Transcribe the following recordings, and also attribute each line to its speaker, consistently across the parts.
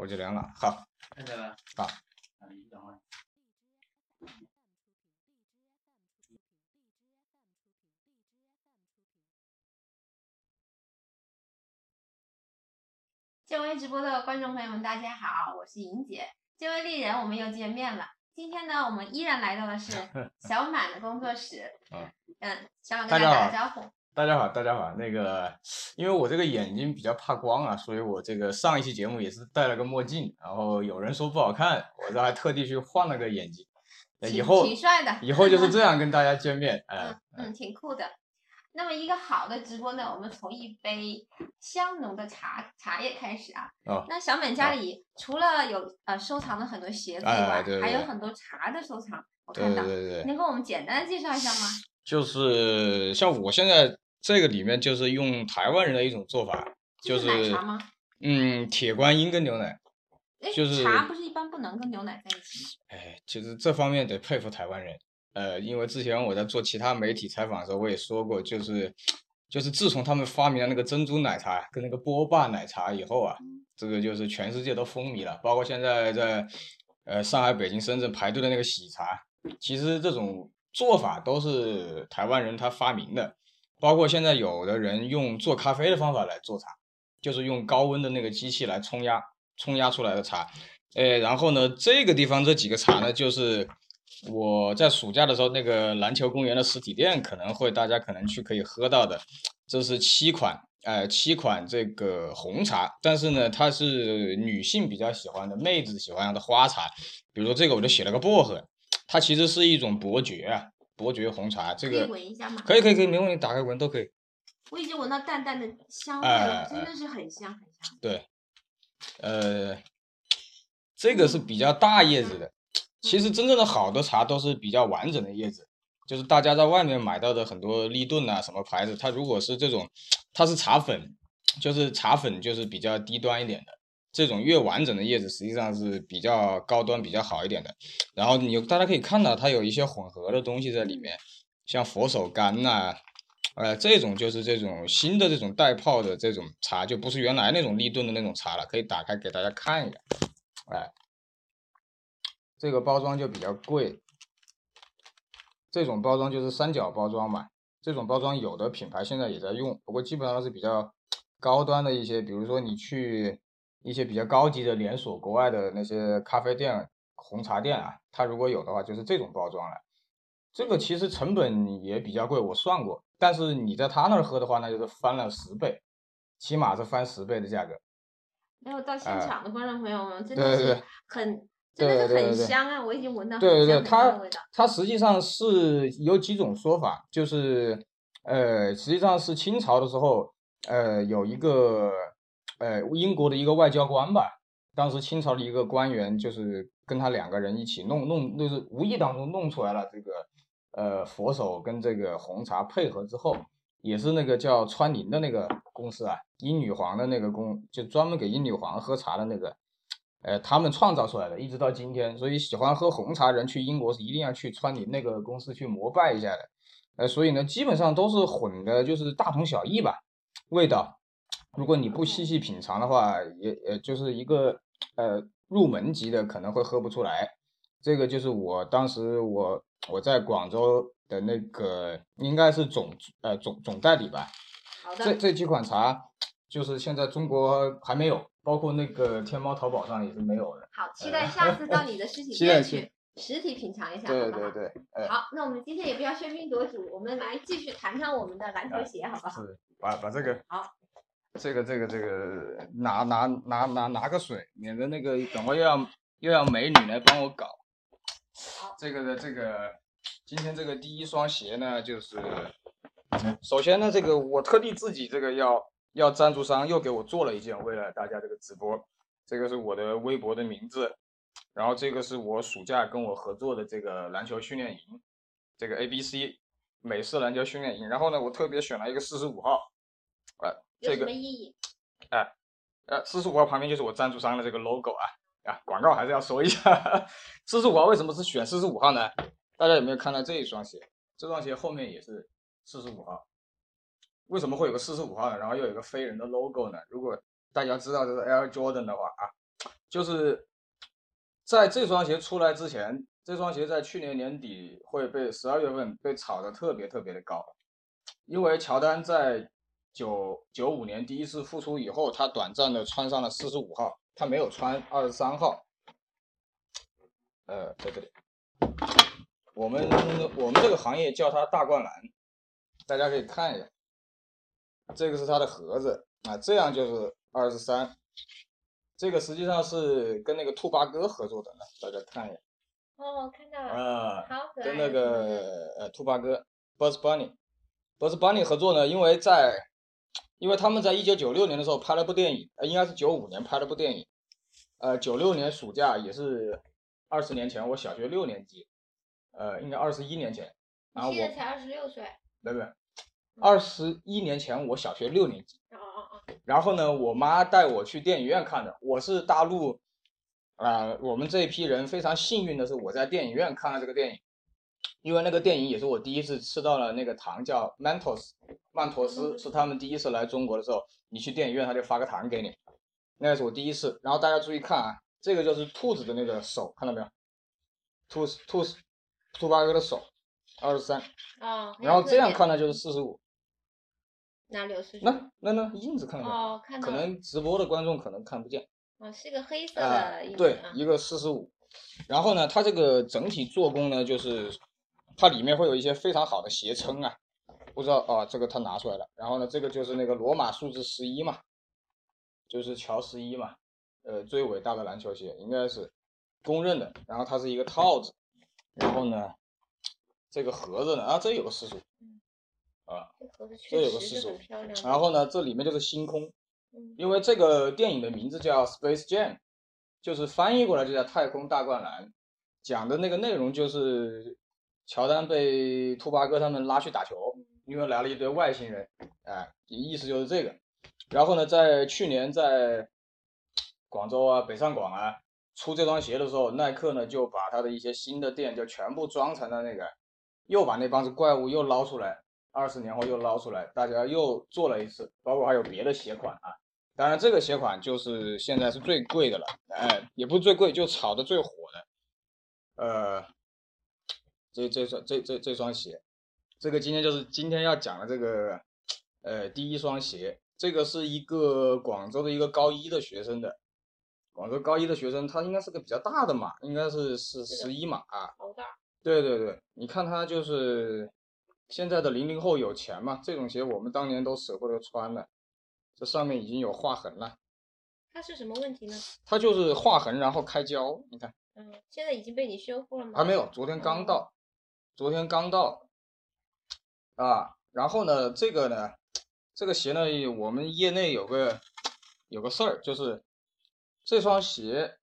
Speaker 1: 我就凉了。好，
Speaker 2: 看见了。
Speaker 1: 好。
Speaker 2: 啊，你等会儿。
Speaker 3: 建威直播的观众朋友们，大家好，我是莹姐。建威丽人，我们又见面了。今天呢，我们依然来到的是 小满的工作室。
Speaker 1: 嗯
Speaker 3: 嗯，小满跟大家打个招呼。
Speaker 1: 大家好，大家好。那个，因为我这个眼睛比较怕光啊，所以我这个上一期节目也是戴了个墨镜，然后有人说不好看，我这还特地去换了个眼镜。以后
Speaker 3: 挺帅的，
Speaker 1: 以后就是这样跟大家见面。
Speaker 3: 嗯嗯，挺酷的。那么一个好的直播呢，我们从一杯香浓的茶茶叶开始啊。
Speaker 1: 哦。
Speaker 3: 那小满家里除了有呃收藏了很多鞋子以外，还有很多茶的收藏。我看到。
Speaker 1: 对对对。
Speaker 3: 能给我们简单的介绍一下吗？
Speaker 1: 就是像我现在这个里面，就是用台湾人的一种做法，就是
Speaker 3: 奶茶吗？
Speaker 1: 嗯，铁观音跟牛奶。就是
Speaker 3: 茶不是一般不能跟牛奶在一起吗？
Speaker 1: 哎，其实这方面得佩服台湾人。呃，因为之前我在做其他媒体采访的时候，我也说过，就是 就是自从他们发明了那个珍珠奶茶跟那个波霸奶茶以后啊，这个就是全世界都风靡了。包括现在在呃上海、北京、深圳排队的那个喜茶，其实这种做法都是台湾人他发明的。包括现在有的人用做咖啡的方法来做茶，就是用高温的那个机器来冲压，冲压出来的茶。呃，然后呢，这个地方这几个茶呢，就是。我在暑假的时候，那个篮球公园的实体店可能会大家可能去可以喝到的，这是七款，呃，七款这个红茶，但是呢，它是女性比较喜欢的，妹子喜欢的花茶，比如说这个我就写了个薄荷，它其实是一种伯爵啊，伯爵红茶，这个
Speaker 3: 可以闻一下吗？
Speaker 1: 可以可以可以，没问题，打开闻都可以。
Speaker 3: 我已经闻到淡淡的香味
Speaker 1: 了，
Speaker 3: 真的是很香很香。
Speaker 1: 对，呃，这个是比较大叶子的。其实真正的好的茶都是比较完整的叶子，就是大家在外面买到的很多立顿啊什么牌子，它如果是这种，它是茶粉，就是茶粉就是比较低端一点的，这种越完整的叶子实际上是比较高端比较好一点的。然后你大家可以看到它有一些混合的东西在里面，像佛手柑呐，呃，这种就是这种新的这种带泡的这种茶，就不是原来那种立顿的那种茶了，可以打开给大家看一下，哎。这个包装就比较贵，这种包装就是三角包装嘛。这种包装有的品牌现在也在用，不过基本上都是比较高端的一些，比如说你去一些比较高级的连锁国外的那些咖啡店、红茶店啊，它如果有的话就是这种包装了。这个其实成本也比较贵，我算过，但是你在他那儿喝的话，那就是翻了十倍，起码是翻十倍的价格。
Speaker 3: 没有到现场的观众朋友们，真的是很。
Speaker 1: 真的
Speaker 3: 是很香啊！我已经闻到
Speaker 1: 对对对，它它实际上是有几种说法，就是呃，实际上是清朝的时候，呃，有一个呃英国的一个外交官吧，当时清朝的一个官员就是跟他两个人一起弄弄，就是无意当中弄出来了这个呃佛手跟这个红茶配合之后，也是那个叫川宁的那个公司啊，英女皇的那个公，就专门给英女皇喝茶的那个。呃，他们创造出来的，一直到今天，所以喜欢喝红茶人去英国是一定要去川宁那个公司去膜拜一下的。呃，所以呢，基本上都是混的，就是大同小异吧，味道。如果你不细细品尝的话，也也就是一个呃入门级的可能会喝不出来。这个就是我当时我我在广州的那个应该是总呃总总代理吧。
Speaker 3: 好的。
Speaker 1: 这这几款茶就是现在中国还没有。包括那个天猫、淘宝上也是没有的。
Speaker 3: 好，期待 下次到你的实体店去实体品尝一下，
Speaker 1: 对对对。
Speaker 3: 好，那我们今天也不要喧宾夺主，我们来继续谈谈我们的篮球鞋，好不好？
Speaker 1: 是，把把这个。
Speaker 3: 好。
Speaker 1: 这个这个这个拿拿拿拿拿个水，免得那个等会又要又要美女来帮我搞。这个的这个今天这个第一双鞋呢，就是首先呢，这个我特地自己这个要。要赞助商又给我做了一件，为了大家这个直播，这个是我的微博的名字，然后这个是我暑假跟我合作的这个篮球训练营，这个 A B C 美式篮球训练营，然后呢，我特别选了一个四十五号，啊，这个
Speaker 3: 没意义？
Speaker 1: 哎，呃，四十五号旁边就是我赞助商的这个 logo 啊，啊，广告还是要说一下，四十五号为什么是选四十五号呢？大家有没有看到这一双鞋？这双鞋后面也是四十五号。为什么会有个四十五号呢？然后又有个飞人的 logo 呢？如果大家知道这是 Air Jordan 的话啊，就是在这双鞋出来之前，这双鞋在去年年底会被十二月份被炒得特别特别的高，因为乔丹在九九五年第一次复出以后，他短暂的穿上了四十五号，他没有穿二十三号。呃，在这里，我们我们这个行业叫它大灌篮，大家可以看一下，这个是它的盒子啊，这样就是二十三，这个实际上是跟那个兔八哥合作的呢，大家看一下
Speaker 3: 哦，看到了，
Speaker 1: 啊，
Speaker 3: 好可爱。
Speaker 1: 跟那个呃兔八哥 Buzz Bunny，Buzz Bunny 合作呢，因为在因为他们在一九九六年的时候拍了部电影，呃，应该是九五年拍了部电影，呃，九六年暑假也是二十年前，我小学六年级，呃，应该二十一年前，然后我
Speaker 3: 现在才二十六岁。
Speaker 1: 没没，二十一年前我小学六年级，
Speaker 3: 哦哦哦，
Speaker 1: 然后呢，我妈带我去电影院看的，我是大陆，啊、我们这一批人非常幸运的是，我在电影院看了这个电影，因为那个电影也是我第一次吃到了那个糖叫 Mentos 曼陀斯，是他们第一次来中国的时候，你去电影院他就发个糖给你，那是我第一次。然后大家注意看啊，这个就是兔子的那个手，看到没有？兔子兔子兔八哥的手，二十三，
Speaker 3: 啊。
Speaker 1: 然后这样看呢就是四十五，
Speaker 3: 哪里有四十？
Speaker 1: 那那那印子看到没有？
Speaker 3: 哦，看到。
Speaker 1: 可能直播的观众可能看不见。
Speaker 3: 哦，是个黑色
Speaker 1: 啊
Speaker 3: 的印，子
Speaker 1: 对
Speaker 3: 啊，
Speaker 1: 一个四十五，然后呢，它这个整体做工呢，就是它里面会有一些非常好的鞋撑啊，不知道啊，这个他拿出来了，然后呢，这个就是那个罗马数字十一嘛，就是乔十一嘛，呃，最伟大的篮球鞋应该是公认的，然后它是一个套子，然后呢，这个盒子呢，啊，这有个四十五，
Speaker 3: 啊
Speaker 1: 这有个四十五。然后呢，这里面就是星空，
Speaker 3: 嗯，
Speaker 1: 因为这个电影的名字叫《Space Jam》，就是翻译过来就叫《太空大灌篮》，讲的那个内容就是乔丹被兔八哥他们拉去打球，因为来了一堆外星人，哎，意思就是这个。然后呢，在去年在广州啊、北上广啊出这双鞋的时候，耐克呢就把它的一些新的店就全部装成了那个，又把那帮子怪物又捞出来，二十年后又捞出来，大家又做了一次，包括还有别的鞋款啊。当然，这个鞋款就是现在是最贵的了，哎，也不是最贵，就炒的最火的。呃，这这双这这这双鞋，这个今天就是今天要讲的这个，呃，第一双鞋，这个是一个广州的一个高一的学生的，广州高一的学生，他应该是个比较大的码，应该是是十一码啊。
Speaker 3: 好大。
Speaker 1: 对对对，你看他就是现在的零零后有钱嘛，这种鞋我们当年都舍不得穿了，这上面已经有划痕了，
Speaker 3: 它是什么问题呢？
Speaker 1: 它就是划痕然后开胶，你看
Speaker 3: 嗯，现在已经被你修复了吗？
Speaker 1: 还没有，昨天刚
Speaker 3: 哦
Speaker 1: 到，昨天刚到，啊，然后呢，这个呢，这个鞋呢，我们业内有个有个事儿，就是这双鞋，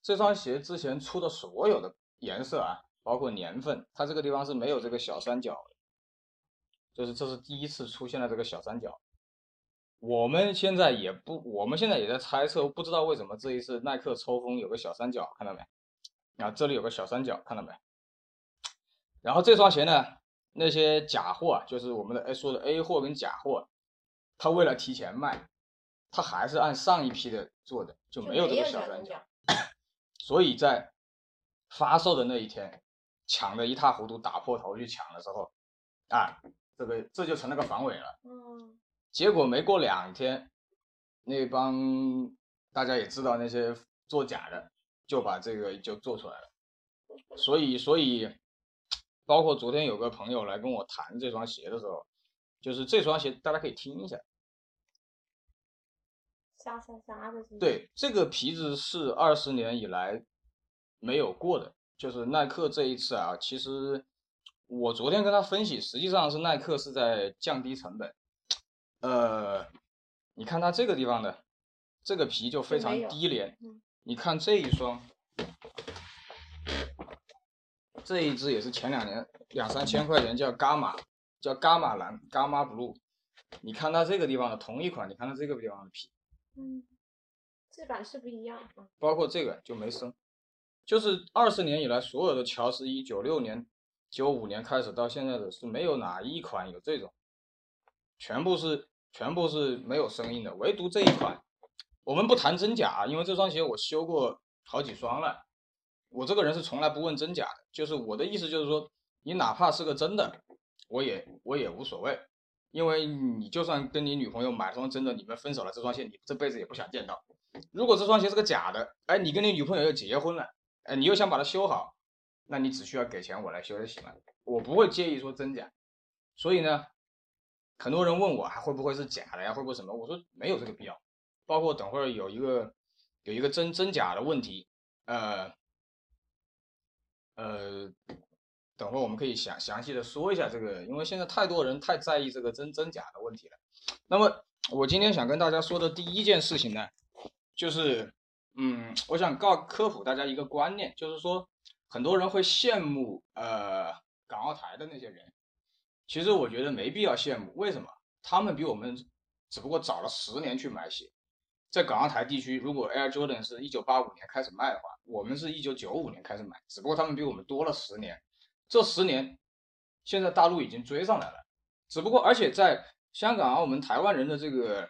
Speaker 1: 这双鞋之前出的所有的颜色啊，包括年份，它这个地方是没有这个小三角的，就是这是第一次出现了这个小三角。我们现在也不，我们现在也在猜测，不知道为什么这一次耐克抽风有个小三角，看到没？啊，这里有个小三角，看到没？然后这双鞋呢，那些假货啊，就是我们的说的 A 货跟假货，他为了提前卖，他还是按上一批的做的，就
Speaker 3: 就
Speaker 1: 没有这个
Speaker 3: 小
Speaker 1: 三角。
Speaker 3: 角。
Speaker 1: 所以在发售的那一天，抢的一塌糊涂，打破头去抢的时候，啊，这个这就成了个防伪了。
Speaker 3: 嗯，
Speaker 1: 结果没过两天，那帮大家也知道那些做假的，就把这个就做出来了。所以，所以，包括昨天有个朋友来跟我谈这双鞋的时候，就是这双鞋大家可以听一下。
Speaker 3: 沙沙沙的是不是。
Speaker 1: 对，这个皮子是二十年以来没有过的，就是耐克这一次啊，其实我昨天跟他分析，实际上是耐克是在降低成本。呃，你看它这个地方的这个皮就非常低廉
Speaker 3: 嗯，
Speaker 1: 你看这一双，这一只也是前两年两三千块钱，叫伽马，叫伽马蓝，伽马 blue。你看它这个地方的同一款，你看它这个地方的皮。
Speaker 3: 嗯，质感是不一样。嗯
Speaker 1: 包括这个就没生，就是二十年以来所有的乔十一，九六年、九五年开始到现在的是没有哪一款有这种，全部是全部是没有声音的，唯独这一款我们不谈真假啊，因为这双鞋我修过好几双了。我这个人是从来不问真假的，就是我的意思就是说，你哪怕是个真的，我也我也无所谓，因为你就算跟你女朋友买双真的，你们分手了，这双鞋你这辈子也不想见到。如果这双鞋是个假的，哎，你跟你女朋友又结婚了，哎，你又想把它修好，那你只需要给钱我来修就行了，我不会介意说真假。所以呢，很多人问我还会不会是假的呀，会不会什么？我说没有这个必要。包括等会儿有一个有一个真真假的问题，呃。呃，等会我们可以详详细的说一下这个，因为现在太多人太在意这个真真假的问题了。那么我今天想跟大家说的第一件事情呢，就是，嗯，我想告科普大家一个观念，就是说很多人会羡慕呃港澳台的那些人，其实我觉得没必要羡慕，为什么？他们比我们只不过早了十年去买鞋。在港澳台地区，如果 Air Jordan 是一九八五年开始卖的话，我们是一九九五年开始买，只不过他们比我们多了十年。这十年，现在大陆已经追上来了。只不过，而且在香港、澳门、台湾人的这个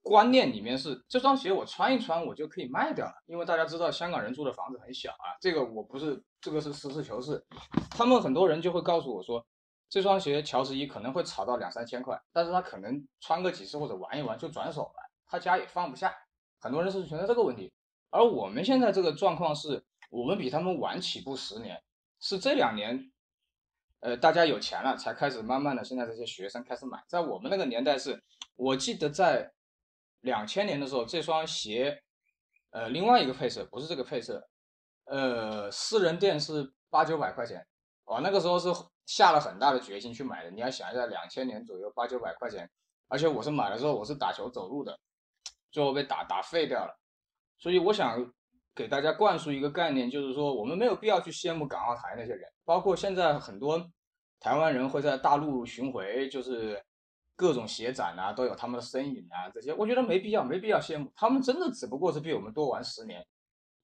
Speaker 1: 观念里面是，这双鞋我穿一穿我就可以卖掉了，因为大家知道香港人住的房子很小啊。这个我不是，这个是实事求是。他们很多人就会告诉我说，这双鞋乔十一可能会炒到两三千块，但是他可能穿个几次或者玩一玩就转手了。他家也放不下，很多人是存在这个问题，而我们现在这个状况是，我们比他们晚起步十年，是这两年，呃，大家有钱了才开始慢慢的，现在这些学生开始买，在我们那个年代是，我记得在两千年的时候，这双鞋，呃，另外一个配色不是这个配色，呃，私人店是八九百块钱，我那个时候是下了很大的决心去买的，你要想一下，两千年左右八九百块钱，而且我是买了之后我是打球走路的。最后被打打废掉了，所以我想给大家灌输一个概念，就是说我们没有必要去羡慕港澳台那些人，包括现在很多台湾人会在大陆巡回，就是各种鞋展啊都有他们的身影啊这些，我觉得没必要，没必要羡慕他们，真的只不过是比我们多玩十年。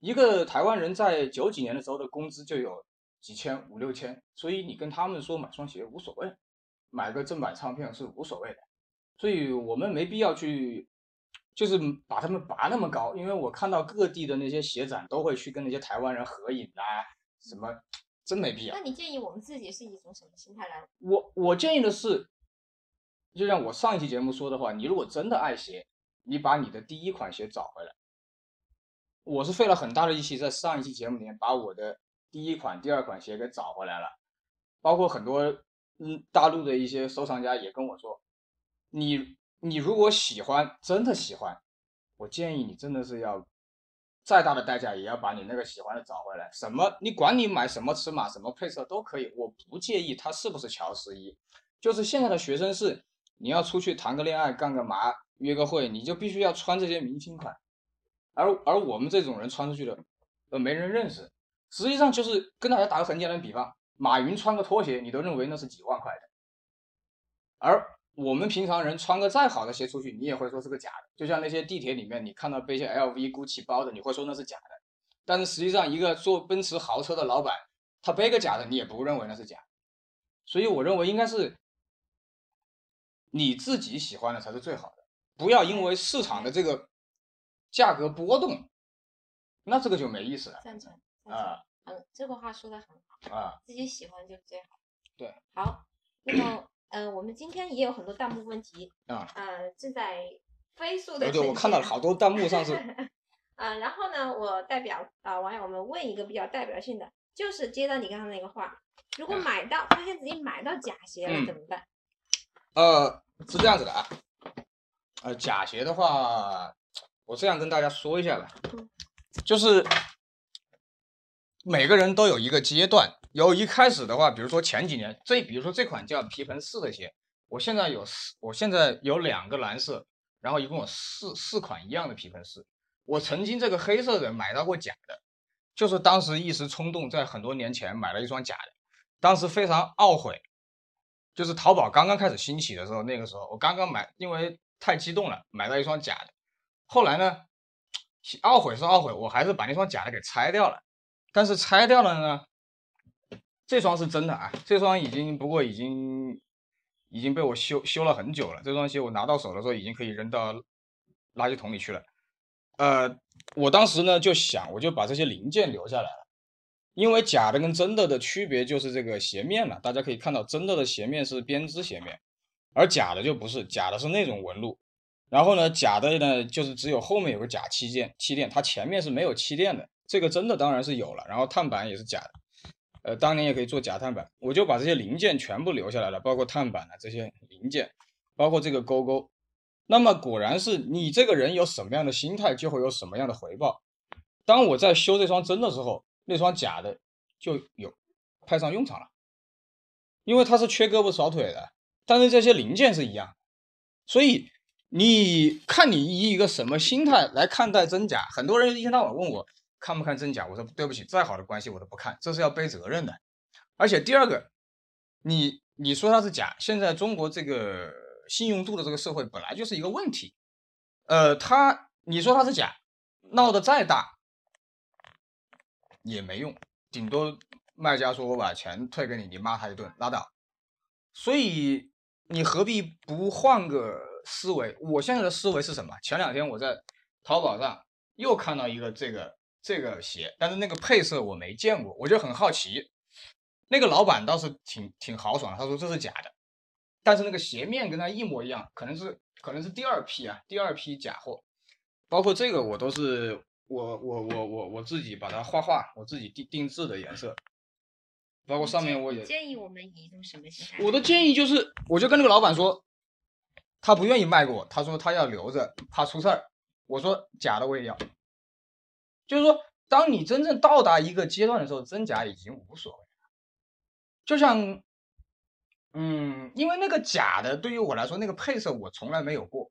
Speaker 1: 一个台湾人在九几年的时候的工资就有几千五六千，所以你跟他们说买双鞋无所谓，买个正版唱片是无所谓的，所以我们没必要去。就是把他们拔那么高，因为我看到各地的那些鞋展都会去跟那些台湾人合影啊，什么真没必要。
Speaker 3: 那你建议我们自己是一种什么心态来？
Speaker 1: 我我建议的是，就像我上一期节目说的话，你如果真的爱鞋，你把你的第一款鞋找回来。我是费了很大的力气，在上一期节目里面把我的第一款、第二款鞋给找回来了，包括很多嗯大陆的一些收藏家也跟我说，你。你如果喜欢，真的喜欢，我建议你真的是要再大的代价也要把你那个喜欢的找回来。什么？你管你买什么尺码、什么配色都可以，我不介意它是不是乔十一。就是现在的学生是，你要出去谈个恋爱、干个嘛、约个会，你就必须要穿这些明星款。而而我们这种人穿出去的，呃，没人认识。实际上就是跟大家打个很简单的比方，马云穿个拖鞋，你都认为那是几万块的，而。我们平常人穿个再好的鞋出去，你也会说是个假的。就像那些地铁里面，你看到背些 LV、GUCCI 包的，你会说那是假的。但是实际上，一个做奔驰豪车的老板，他背个假的，你也不认为那是假。所以我认为应该是你自己喜欢的才是最好的，不要因为市场的这个价格波动，那这个就没意思了。
Speaker 3: 赞成啊，嗯，这个话说的很好啊，自己喜欢就最好。
Speaker 1: 对，
Speaker 3: 好，那么。嗯，我们今天也有很多弹幕问题啊，呃，正在飞速的。
Speaker 1: 对，我看到了好多弹幕上是。
Speaker 3: 啊，然后呢，我代表啊网友们问一个比较代表性的，就是接到你刚刚那个话，如果买到发现自己买到假鞋了怎么办？
Speaker 1: 呃，是这样子的啊，呃，假鞋的话，我这样跟大家说一下吧，就是每个人都有一个阶段。有一开始的话，比如说前几年，这比如说这款叫皮盆四的鞋，我现在有四，我现在有两个蓝色，然后一共有四四款一样的皮盆四。我曾经这个黑色的买到过假的，就是当时一时冲动，在很多年前买了一双假的，当时非常懊悔，就是淘宝刚刚开始兴起的时候，那个时候我刚刚买，因为太激动了，买到一双假的。后来呢，懊悔是懊悔，我还是把那双假的给拆掉了，但是拆掉了呢。这双是真的啊！这双已经不过已经已经被我修修了很久了。这双鞋我拿到手的时候已经可以扔到垃圾桶里去了。呃，我当时呢就想，我就把这些零件留下来了，因为假的跟真的的区别就是这个鞋面了。大家可以看到，真的的鞋面是编织鞋面，而假的就不是，假的是那种纹路。然后呢，假的呢就是只有后面有个假气垫，气垫它前面是没有气垫的。这个真的当然是有了，然后碳板也是假的，呃，当年也可以做假碳板。我就把这些零件全部留下来了，包括碳板的这些零件，包括这个勾勾。那么果然是你这个人有什么样的心态，就会有什么样的回报。当我在修这双真的时候，那双假的就有派上用场了，因为它是缺胳膊少腿的，但是这些零件是一样，所以。你看，你以一个什么心态来看待真假？很多人一天到晚问我看不看真假，我说对不起，再好的关系我都不看，这是要背责任的。而且第二个，你你说它是假，现在中国这个信用度的这个社会本来就是一个问题。呃，他你说它是假，闹得再大也没用，顶多卖家说我把钱退给你，你骂他一顿拉倒。所以你何必不换个？思维，我现在的思维是什么？前两天我在淘宝上又看到一个这个这个鞋，但是那个配色我没见过，我就很好奇。那个老板倒是挺挺豪爽，他说这是假的，但是那个鞋面跟他一模一样，可能是可能是第二批啊，第二批假货。包括这个我都是我我我我我自己把它画画，我自己定定制的颜色。包括上面我也
Speaker 3: 建议我们以一种什么心态？
Speaker 1: 我的建议就是，我就跟那个老板说。他不愿意卖给我，他说他要留着，怕出事儿。我说假的我也要。就是说，当你真正到达一个阶段的时候，真假已经无所谓了。就像，嗯，因为那个假的对于我来说，那个配色我从来没有过，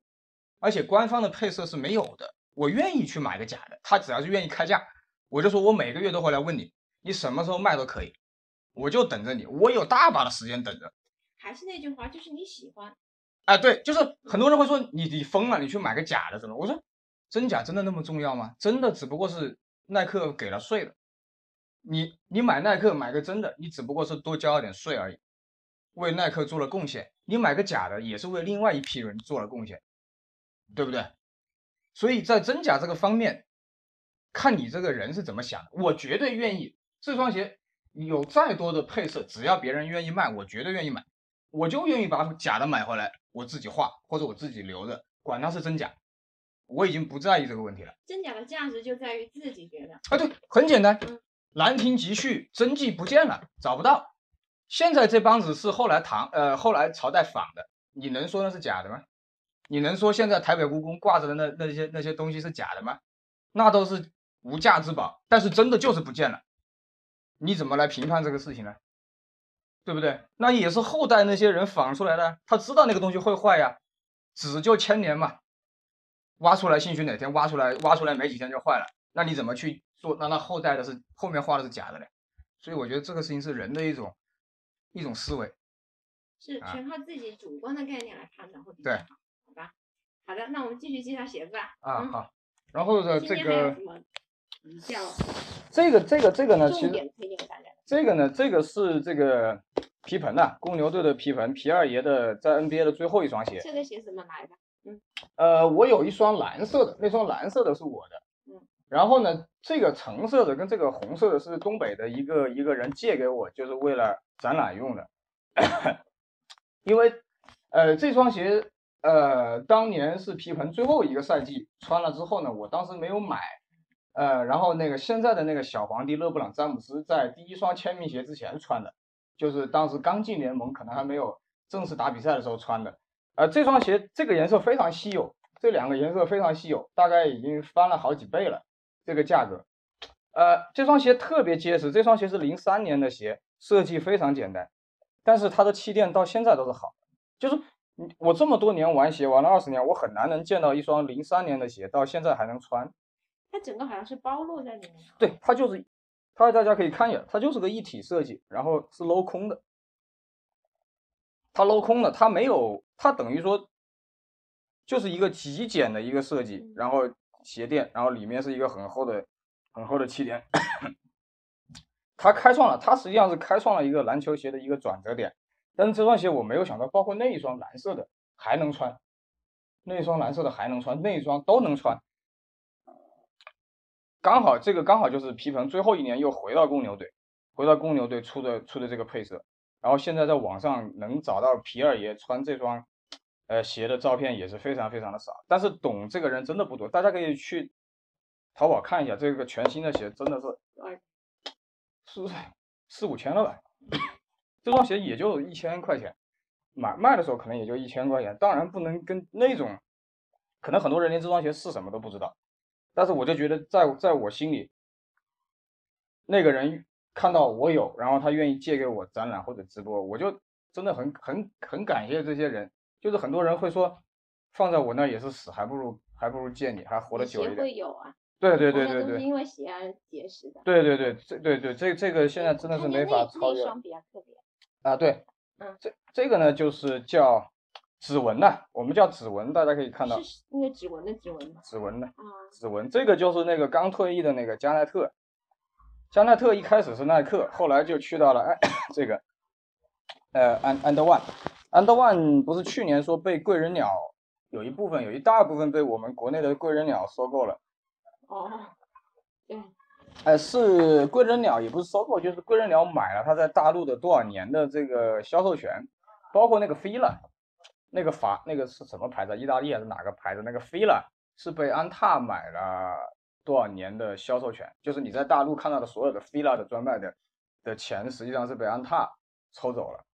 Speaker 1: 而且官方的配色是没有的。我愿意去买个假的，他只要是愿意开价，我就说我每个月都会来问你，你什么时候卖都可以，我就等着你，我有大把的时间等着。
Speaker 3: 还是那句话，就是你喜欢。
Speaker 1: 哎，对，就是很多人会说你你疯了，你去买个假的怎么？我说真假真的那么重要吗？真的只不过是耐克给了税的，你你买耐克买个真的，你只不过是多交了点税而已，为耐克做了贡献。你买个假的也是为另外一批人做了贡献，对不对？所以在真假这个方面，看你这个人是怎么想的。我绝对愿意这双鞋有再多的配色，只要别人愿意卖，我绝对愿意买。我就愿意把假的买回来，我自己画或者我自己留着，管它是真假，我已经不在意这个问题了。
Speaker 3: 真假的价值就在于自己觉得。
Speaker 1: 啊，对，很简单，《兰亭集序》真迹不见了，找不到。现在这帮子是后来唐呃后来朝代仿的，你能说那是假的吗？你能说现在台北故宫挂着的那那些那些东西是假的吗？那都是无价之宝，但是真的就是不见了，你怎么来评判这个事情呢？对不对？那也是后代那些人仿出来的，他知道那个东西会坏呀，纸就千年嘛，挖出来兴许哪天挖出来，挖出来没几天就坏了，那你怎么去做？那那后代的是后面画的是假的嘞？所以我觉得这个事情是人的一种一种思维，
Speaker 3: 是全靠自己主观的概念来判断会比
Speaker 1: 较
Speaker 3: 好，好吧？好的，那我们继续介绍鞋子啊。
Speaker 1: 啊好，然后呢这个这个这个这个呢，其实。这个呢，这个是这个皮蓬的公牛队的皮蓬，皮二爷的在 NBA 的最后一双鞋。
Speaker 3: 这个鞋怎么来的？嗯，
Speaker 1: 呃，我有一双蓝色的，那双蓝色的是我的。嗯，然后呢，这个橙色的跟这个红色的是东北的一个一个人借给我，就是为了展览用的。因为呃，这双鞋呃，当年是皮蓬最后一个赛季穿了之后呢，我当时没有买。呃，然后那个现在的那个小皇帝勒布朗詹姆斯在第一双签名鞋之前穿的，就是当时刚进联盟，可能还没有正式打比赛的时候穿的。呃，这双鞋这个颜色非常稀有，这两个颜色非常稀有，大概已经翻了好几倍了这个价格。呃，这双鞋特别结实，这双鞋是零三年的鞋，设计非常简单，但是它的气垫到现在都是好。就是我这么多年玩鞋玩了二十年，我很难能见到一双零三年的鞋到现在还能穿。
Speaker 3: 它整个好像是包落在里面。
Speaker 1: 对，它就是，它大家可以看一眼，它就是个一体设计，然后是镂空的。它镂空的，它没有，它等于说就是一个极简的一个设计，然后鞋垫，然后里面是一个很厚的、很厚的气垫。它开创了，它实际上是开创了一个篮球鞋的一个转折点。但是这双鞋我没有想到，包括那一双蓝色的还能穿，那一双蓝色的还能穿，那一双都能穿。刚好这个刚好就是皮蓬最后一年又回到公牛队，回到公牛队出的出的这个配色，然后现在在网上能找到皮二爷穿这双呃鞋的照片也是非常非常的少，但是懂这个人真的不多，大家可以去淘宝看一下这个全新的鞋，真的是四四五千了吧，这双鞋也就一千块钱，买卖的时候可能也就一千块钱，当然不能跟那种，可能很多人连这双鞋是什么都不知道。但是我就觉得，在在我心里，那个人看到我有，然后他愿意借给我展览或者直播，我就真的很很很感谢这些人。就是很多人会说，放在我那也是死，还不如还不如借你，还活得久一点。
Speaker 3: 会有啊。
Speaker 1: 对对对对对。
Speaker 3: 都是因为鞋而结识的。
Speaker 1: 对对对，这对对这这个现在真的是没法超越。
Speaker 3: 双比较特别。
Speaker 1: 啊，对。
Speaker 3: 嗯。
Speaker 1: 这这个呢，就是叫。指纹呢？我们叫指纹，大家可以看到，
Speaker 3: 是那个指纹的指纹吗？
Speaker 1: 指纹的
Speaker 3: 啊，
Speaker 1: 指纹，这个就是那个刚退役的那个加奈特，加奈特一开始是耐克，后来就去到了哎这个，呃安安德万，安德万不是去年说被贵人鸟有一部分有一大部分被我们国内的贵人鸟收购了，
Speaker 3: 哦，对，
Speaker 1: 哎是贵人鸟也不是收购，就是贵人鸟买了他在大陆的多少年的这个销售权，包括那个飞了。那个法那个是什么牌子？意大利还是哪个牌子？那个 Fila 是被安踏买了多少年的销售权？就是你在大陆看到的所有的 Fila 的专卖的的钱，实际上是被安踏抽走了。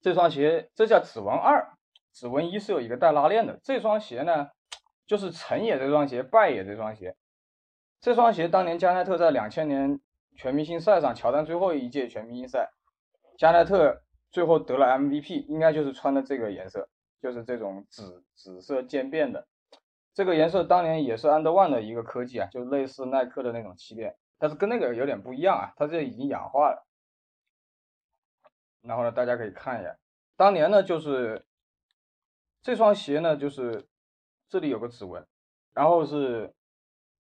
Speaker 1: 这双鞋这叫指纹二，指纹一是有一个带拉链的。这双鞋呢，就是成也这双鞋，败也这双鞋。这双鞋当年加奈特在两千年全明星赛上，乔丹最后一届全明星赛，加奈特。最后得了 MVP，应该就是穿的这个颜色，就是这种紫紫色渐变的这个颜色，当年也是安德万的一个科技啊，就类似耐克的那种气垫，但是跟那个有点不一样啊，它这已经氧化了。然后呢，大家可以看一下，当年呢就是这双鞋呢，就是这里有个指纹，然后是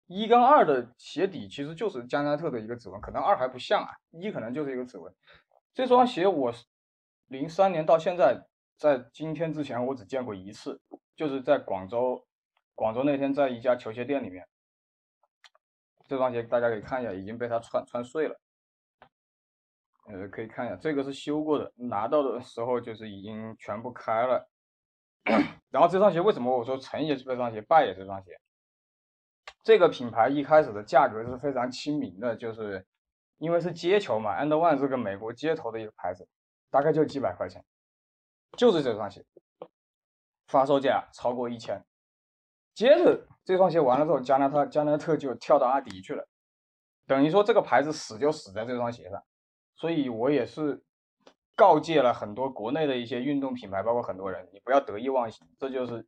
Speaker 1: 一跟二的鞋底其实就是加奈特的一个指纹，可能二还不像啊，一可能就是一个指纹。这双鞋我是。零三年到现在，在今天之前我只见过一次，就是在广州，广州那天在一家球鞋店里面，这双鞋大家可以看一下，已经被他穿穿碎了。呃，可以看一下，这个是修过的，拿到的时候就是已经全部开了。然后这双鞋为什么我说成也是这双鞋，败也是这双鞋？这个品牌一开始的价格是非常亲民的，就是因为是街球嘛，And One 是个美国街头的一个牌子。大概就几百块钱，就是这双鞋，发售价超过一千。接着这双鞋完了之后，加纳特加纳特就跳到阿迪去了，等于说这个牌子死就死在这双鞋上。所以我也是告诫了很多国内的一些运动品牌，包括很多人，你不要得意忘形，这就是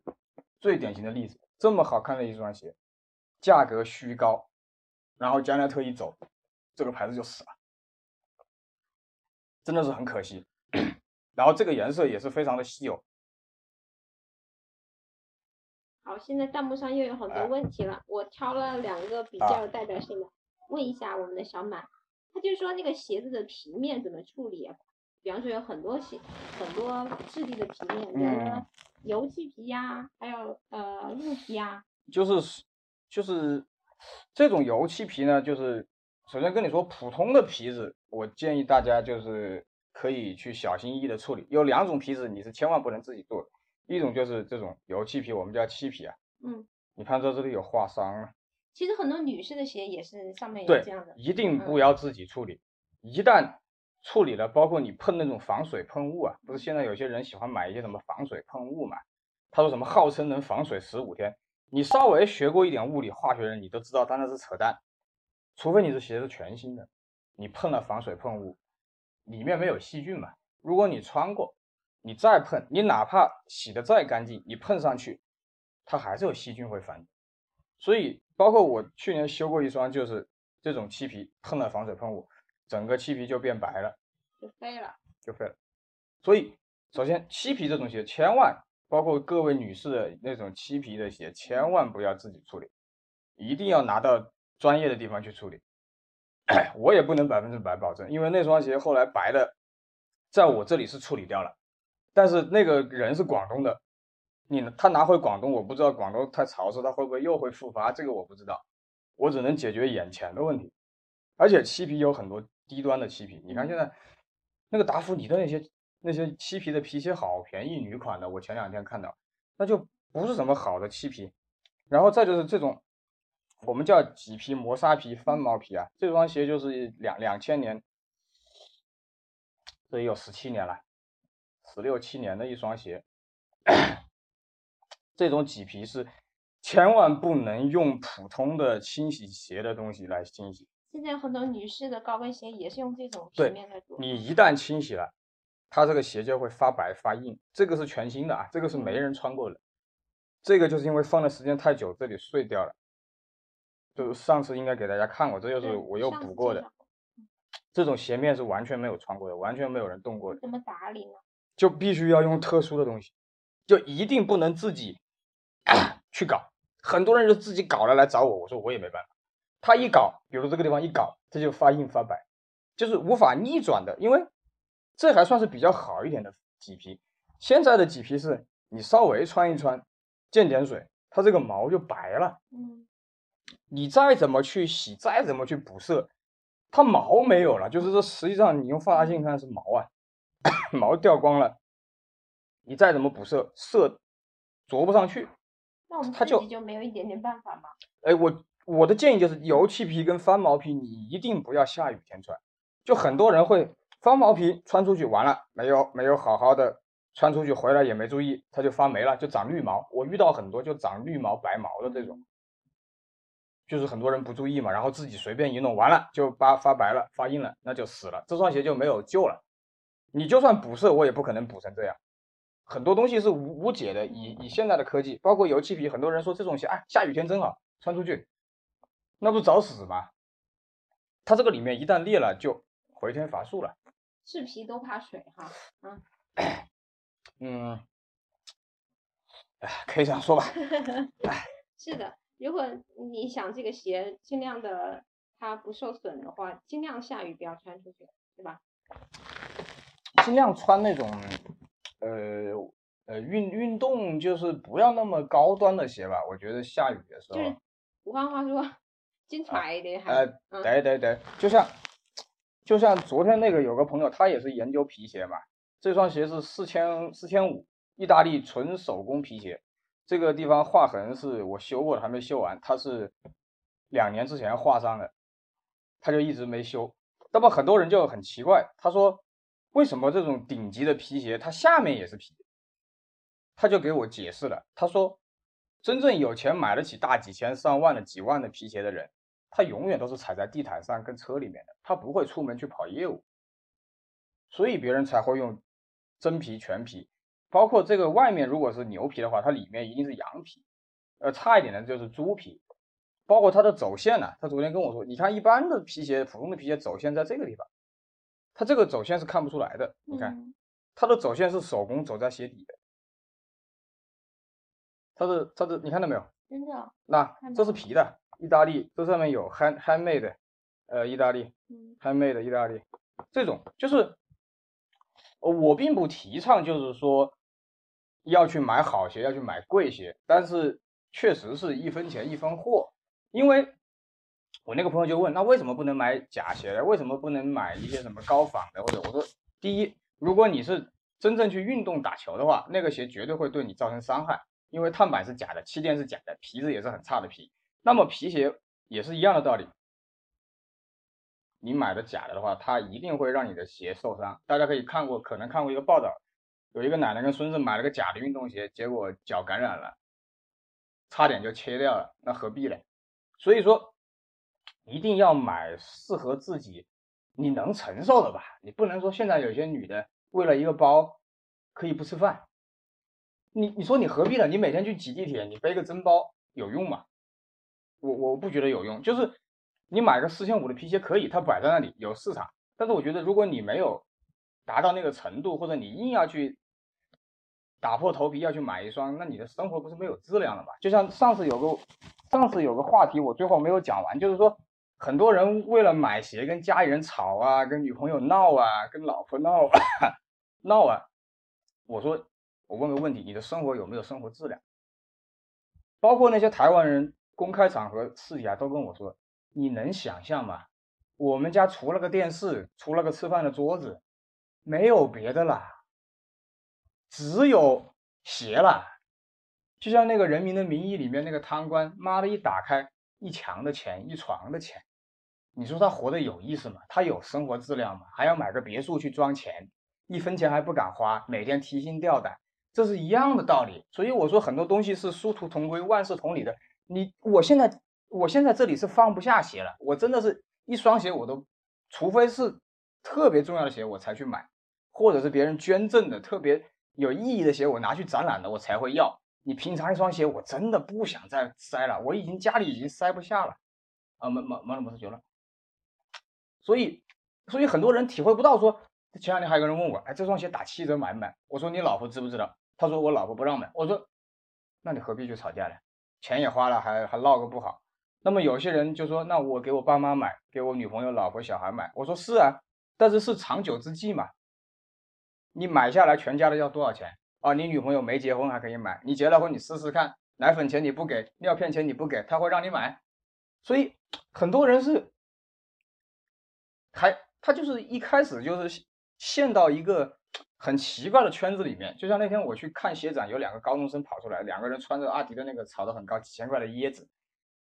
Speaker 1: 最典型的例子。这么好看的一双鞋，价格虚高，然后加纳特一走，这个牌子就死了，真的是很可惜。然后这个颜色也是非常的稀有。
Speaker 3: 好，现在弹幕上又有很多问题了，我挑了两个比较有代表性的，问一下我们的小满，他就说那个鞋子的皮面怎么处理啊？比方说有很多鞋，很多质地的皮面，比如说油漆皮呀，还有呃鹿皮呀。
Speaker 1: 就是就是这种油漆皮呢，就是首先跟你说，普通的皮子，我建议大家就是。可以去小心翼翼的处理。有两种皮子你是千万不能自己做的，一种就是这种油漆皮，我们叫漆皮啊。
Speaker 3: 嗯。
Speaker 1: 你看这这里有划伤了。
Speaker 3: 其实很多女士的鞋也是上面有这样的。
Speaker 1: 一定不要自己处理。一旦处理了，包括你喷那种防水喷雾啊，不是现在有些人喜欢买一些什么防水喷雾嘛？他说什么号称能防水十五天，你稍微学过一点物理化学人，你都知道，当然是扯淡。除非你这鞋是全新的，你碰了防水喷雾。里面没有细菌嘛？如果你穿过，你再碰，你哪怕洗的再干净，你碰上去，它还是有细菌会繁殖。所以，包括我去年修过一双，就是这种漆皮，碰了防水喷雾，整个漆皮就变白了，
Speaker 3: 就废了，
Speaker 1: 就废了。所以，首先漆皮这种鞋，千万包括各位女士的那种漆皮的鞋，千万不要自己处理，一定要拿到专业的地方去处理。我也不能百分之百保证，因为那双鞋后来白的，在我这里是处理掉了，但是那个人是广东的，你他拿回广东，我不知道广东太潮湿，他会不会又会复发，这个我不知道。我只能解决眼前的问题。而且漆皮有很多低端的漆皮，你看现在那个达芙妮的那些那些漆皮的皮鞋好便宜，女款的，我前两天看到，那就不是什么好的漆皮。然后再就是这种我们叫麂皮、磨砂皮、翻毛皮啊，这双鞋就是两两千年，这也有十七年了，十六七年的一双鞋。这种麂皮是千万不能用普通的清洗鞋的东西来清洗。
Speaker 3: 现在很多女士的高跟鞋也是用这种皮面来做。
Speaker 1: 你一旦清洗了，它这个鞋就会发白发硬。这个是全新的啊，这个是没人穿过的。这个就是因为放的时间太久，这里碎掉了。就上次应该给大家看过，这就是我又补过的。这种鞋面是完全没有穿过的，完全没有人动过的，
Speaker 3: 怎么打理呢？
Speaker 1: 就必须要用特殊的东西，就一定不能自己 去搞。很多人就自己搞了来找我，我说我也没办法。他一搞，比如这个地方一搞，这就发硬发白，就是无法逆转的。因为这还算是比较好一点的麂皮，现在的麂皮是你稍微穿一穿，溅点水，它这个毛就白了。
Speaker 3: 嗯，
Speaker 1: 你再怎么去洗，再怎么去补色，它毛没有了，就是说实际上你用放大镜看是毛啊，毛掉光了，你再怎么补色，色着不上去。
Speaker 3: 那我们
Speaker 1: 它就
Speaker 3: 自己就没有一点点办法吗？
Speaker 1: 哎，我我的建议就是油漆皮跟翻毛皮，你一定不要下雨天穿。就很多人会翻毛皮穿出去完了，没有没有好好的穿出去，回来也没注意，它就发霉了，就长绿毛。我遇到很多就长绿毛白毛的这种，就是很多人不注意嘛，然后自己随便一弄，完了就发发白了，发硬了，那就死了，这双鞋就没有救了。你就算补色，我也不可能补成这样。很多东西是无无解的，以以现在的科技，包括油漆皮，很多人说这种鞋，哎，下雨天真好穿出去，那不找死吗？它这个里面一旦裂了，就回天乏术了。
Speaker 3: 是皮都怕水哈。
Speaker 1: 嗯，哎，可以这样说吧。
Speaker 3: 是的，如果你想这个鞋尽量的它不受损的话，尽量下雨不要穿出去，对吧？
Speaker 1: 尽量穿那种，呃呃运运动就是不要那么高端的鞋吧。我觉得下雨的时候，
Speaker 3: 就是武汉话说，精彩一点还。
Speaker 1: 呃，
Speaker 3: 嗯
Speaker 1: 对对对，就像就像昨天那个有个朋友，他也是研究皮鞋嘛，这双鞋是四千四千五，意大利纯手工皮鞋，这个地方划痕是我修过的，还没修完，它是两年之前划伤的，他就一直没修。那么很多人就很奇怪，他说为什么这种顶级的皮鞋它下面也是皮？他就给我解释了，他说真正有钱买得起大几千上万的几万的皮鞋的人。他永远都是踩在地毯上跟车里面的，他不会出门去跑业务，所以别人才会用真皮全皮，包括这个外面如果是牛皮的话，它里面一定是羊皮，呃，差一点的就是猪皮，包括它的走线呢、他昨天跟我说，你看一般的皮鞋，普通的皮鞋走线在这个地方，它这个走线是看不出来的，你看
Speaker 3: 嗯。
Speaker 1: 它的走线是手工走在鞋底的，它的它的你看到没有？
Speaker 3: 真的，
Speaker 1: 那这是皮的，意大利，这上面有 hand handmade，呃，意大利
Speaker 3: 嗯。
Speaker 1: handmade 意大利，这种就是，呃我并不提倡就是说要去买好鞋，要去买贵鞋，但是确实是一分钱一分货，因为我那个朋友就问，那为什么不能买假鞋呢？为什么不能买一些什么高仿的？或者我说，第一，如果你是真正去运动打球的话，那个鞋绝对会对你造成伤害。因为碳板是假的，气垫是假的，皮子也是很差的皮。那么皮鞋也是一样的道理，你买的假的的话，它一定会让你的鞋受伤。大家可以看过，可能看过一个报道，有一个奶奶跟孙子买了个假的运动鞋，结果脚感染了，差点就切掉了，那何必呢？所以说，一定要买适合自己你能承受的吧。你不能说现在有些女的为了一个包可以不吃饭。你你说你何必呢？你每天去挤地铁，你背个真包有用吗？我我不觉得有用。就是你买个四千五的皮鞋可以，它摆在那里有市场。但是我觉得如果你没有达到那个程度，或者你硬要去打破头皮要去买一双，那你的生活不是没有质量了吗？就像上次有个上次有个话题，我最后没有讲完，就是说很多人为了买鞋跟家里人吵啊，跟女朋友闹啊，跟老婆闹啊 闹啊。我说我问个问题，你的生活有没有生活质量？包括那些台湾人公开场合私底下都跟我说，你能想象吗？我们家除了个电视，除了个吃饭的桌子，没有别的了，只有鞋了。就像那个《人民的名义》里面那个贪官，妈的一打开，一墙的钱，一床的钱，你说他活得有意思吗？他有生活质量吗？还要买个别墅去装钱，一分钱还不敢花，每天提心吊胆，这是一样的道理。所以我说很多东西是殊途同归、万事同理的。你我现在我现在这里是放不下鞋了，我真的是。一双鞋我都，除非是特别重要的鞋我才去买，或者是别人捐赠的特别有意义的鞋，我拿去展览的我才会要。你平常一双鞋我真的不想再塞了，我已经家里已经塞不下了。啊，没没没了没事，久了。所以，所以很多人体会不到说，前两天还有个人问我，哎，这双鞋打七折买不买？我说你老婆知不知道？他说我老婆不让买。我说，那你何必去吵架呢？钱也花了，还还闹个不好。那么有些人就说，那我给我爸妈买，给我女朋友、老婆、小孩买。我说是啊，但是是长久之计嘛。你买下来全家的要多少钱啊？你女朋友没结婚还可以买，你结了婚你试试看，奶粉钱你不给，尿片钱你不给，他会让你买。所以很多人是，还他就是一开始就是陷到一个很奇怪的圈子里面。就像那天我去看鞋展，有两个高中生跑出来，两个人穿着阿迪的那个炒得很高几千块的椰子。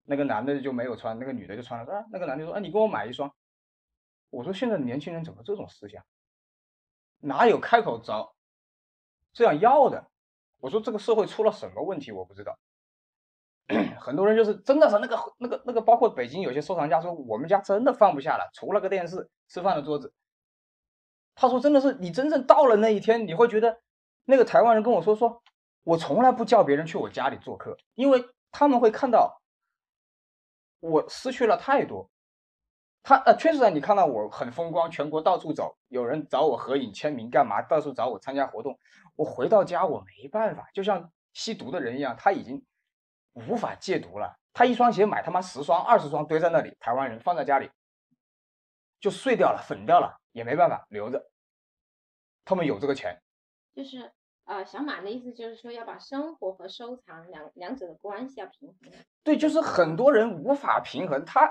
Speaker 1: 那个男的就没有穿，那个女的就穿了。啊，那个男的说：“啊，你给我买一双。”我说：“现在年轻人怎么这种思想？哪有开口找这样要的？”我说：“这个社会出了什么问题？我不知道。很多人就是真的是那个那个那个，包括北京有些收藏家说，我们家真的放不下了，除了个电视、吃饭的桌子。他说：“真的是，你真正到了那一天，你会觉得那个台湾人跟我说，说我从来不叫别人去我家里做客，因为他们会看到。”我失去了太多，他呃，确实啊，你看到我很风光，全国到处走，有人找我合影签名干嘛？到处找我参加活动。我回到家，我没办法，就像吸毒的人一样，他已经无法戒毒了。他一双鞋买他妈十双、二十双堆在那里，台湾人放在家里就碎掉了、粉掉了，也没办法留着。他们有这个钱，
Speaker 3: 就是。呃，小马的意思就是说要把生活和收藏两两者的关系要平衡。
Speaker 1: 对，就是很多人无法平衡，他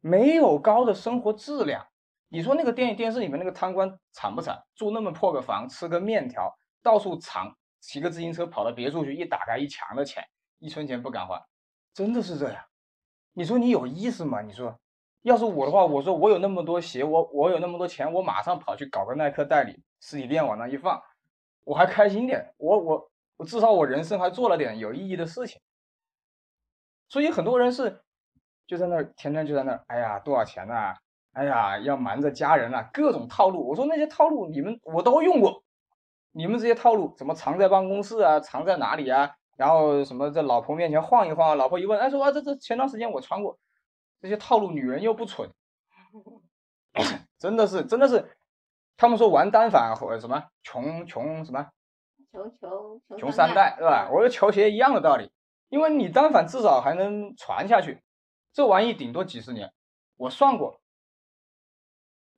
Speaker 1: 没有高的生活质量。你说那个电影电视里面那个贪官惨不惨？住那么破个房，吃个面条，到处藏，骑个自行车跑到别处去，一打开一墙的钱，一分钱不敢花，真的是这样。你说你有意思吗？你说，要是我的话，我说我有那么多鞋，我我有那么多钱，我马上跑去搞个耐克代理，实体店往那一放。我还开心点，我我我至少我人生还做了点有意义的事情，所以很多人是就在那天天就在那，哎呀多少钱呐？哎呀要瞒着家人啊，各种套路。我说那些套路你们我都用过，你们这些套路怎么藏在办公室啊？藏在哪里啊？然后什么在老婆面前晃一晃，老婆一问，哎说啊这这前段时间我穿过，这些套路女人又不蠢，真的是真的是。他们说玩单反或者什么穷穷什么
Speaker 3: 穷穷
Speaker 1: 穷三代是吧？我说球鞋一样的道理，因为你单反至少还能传下去，这玩意顶多几十年。我算过，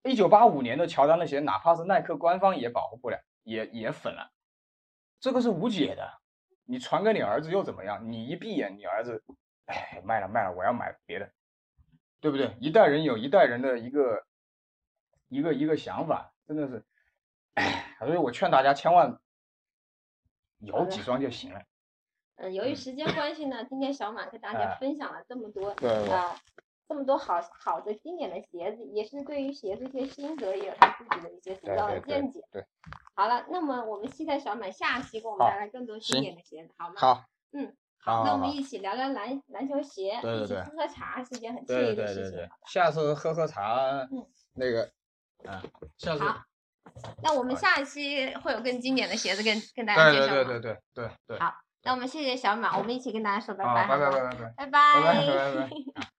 Speaker 1: 一九八五年的乔丹的鞋，哪怕是耐克官方也保护不了，也也粉了，这个是无解的。你传给你儿子又怎么样？你一闭眼，你儿子，哎，卖了卖了，我要买别的，对不对？一代人有一代人的一个一个一个想法。真的是，哎，所以我劝大家千万有几双就行了。
Speaker 3: 嗯，由于时间关系呢，今天小马跟大家分享了这么多
Speaker 1: 啊，
Speaker 3: 这么多好好的经典的鞋子，也是对于鞋子一些心得，也有他自己的一些独到的见解。
Speaker 1: 对，
Speaker 3: 好了，那么我们期待小满下期给我们带来更多经典的鞋子，好吗？
Speaker 1: 好。
Speaker 3: 嗯，好，那我们一起聊聊篮篮球鞋，
Speaker 1: 一起
Speaker 3: 喝喝茶是一件很
Speaker 1: 惬
Speaker 3: 意的事情。
Speaker 1: 下次喝喝茶，嗯，那个。啊，
Speaker 3: 好，那我们下一期会有更经典的鞋子跟跟大家介绍
Speaker 1: 对对对对对对。
Speaker 3: 好，那我们谢谢小满，我们一起跟大家说拜拜，
Speaker 1: 拜拜拜拜
Speaker 3: 拜拜
Speaker 1: 拜拜拜拜。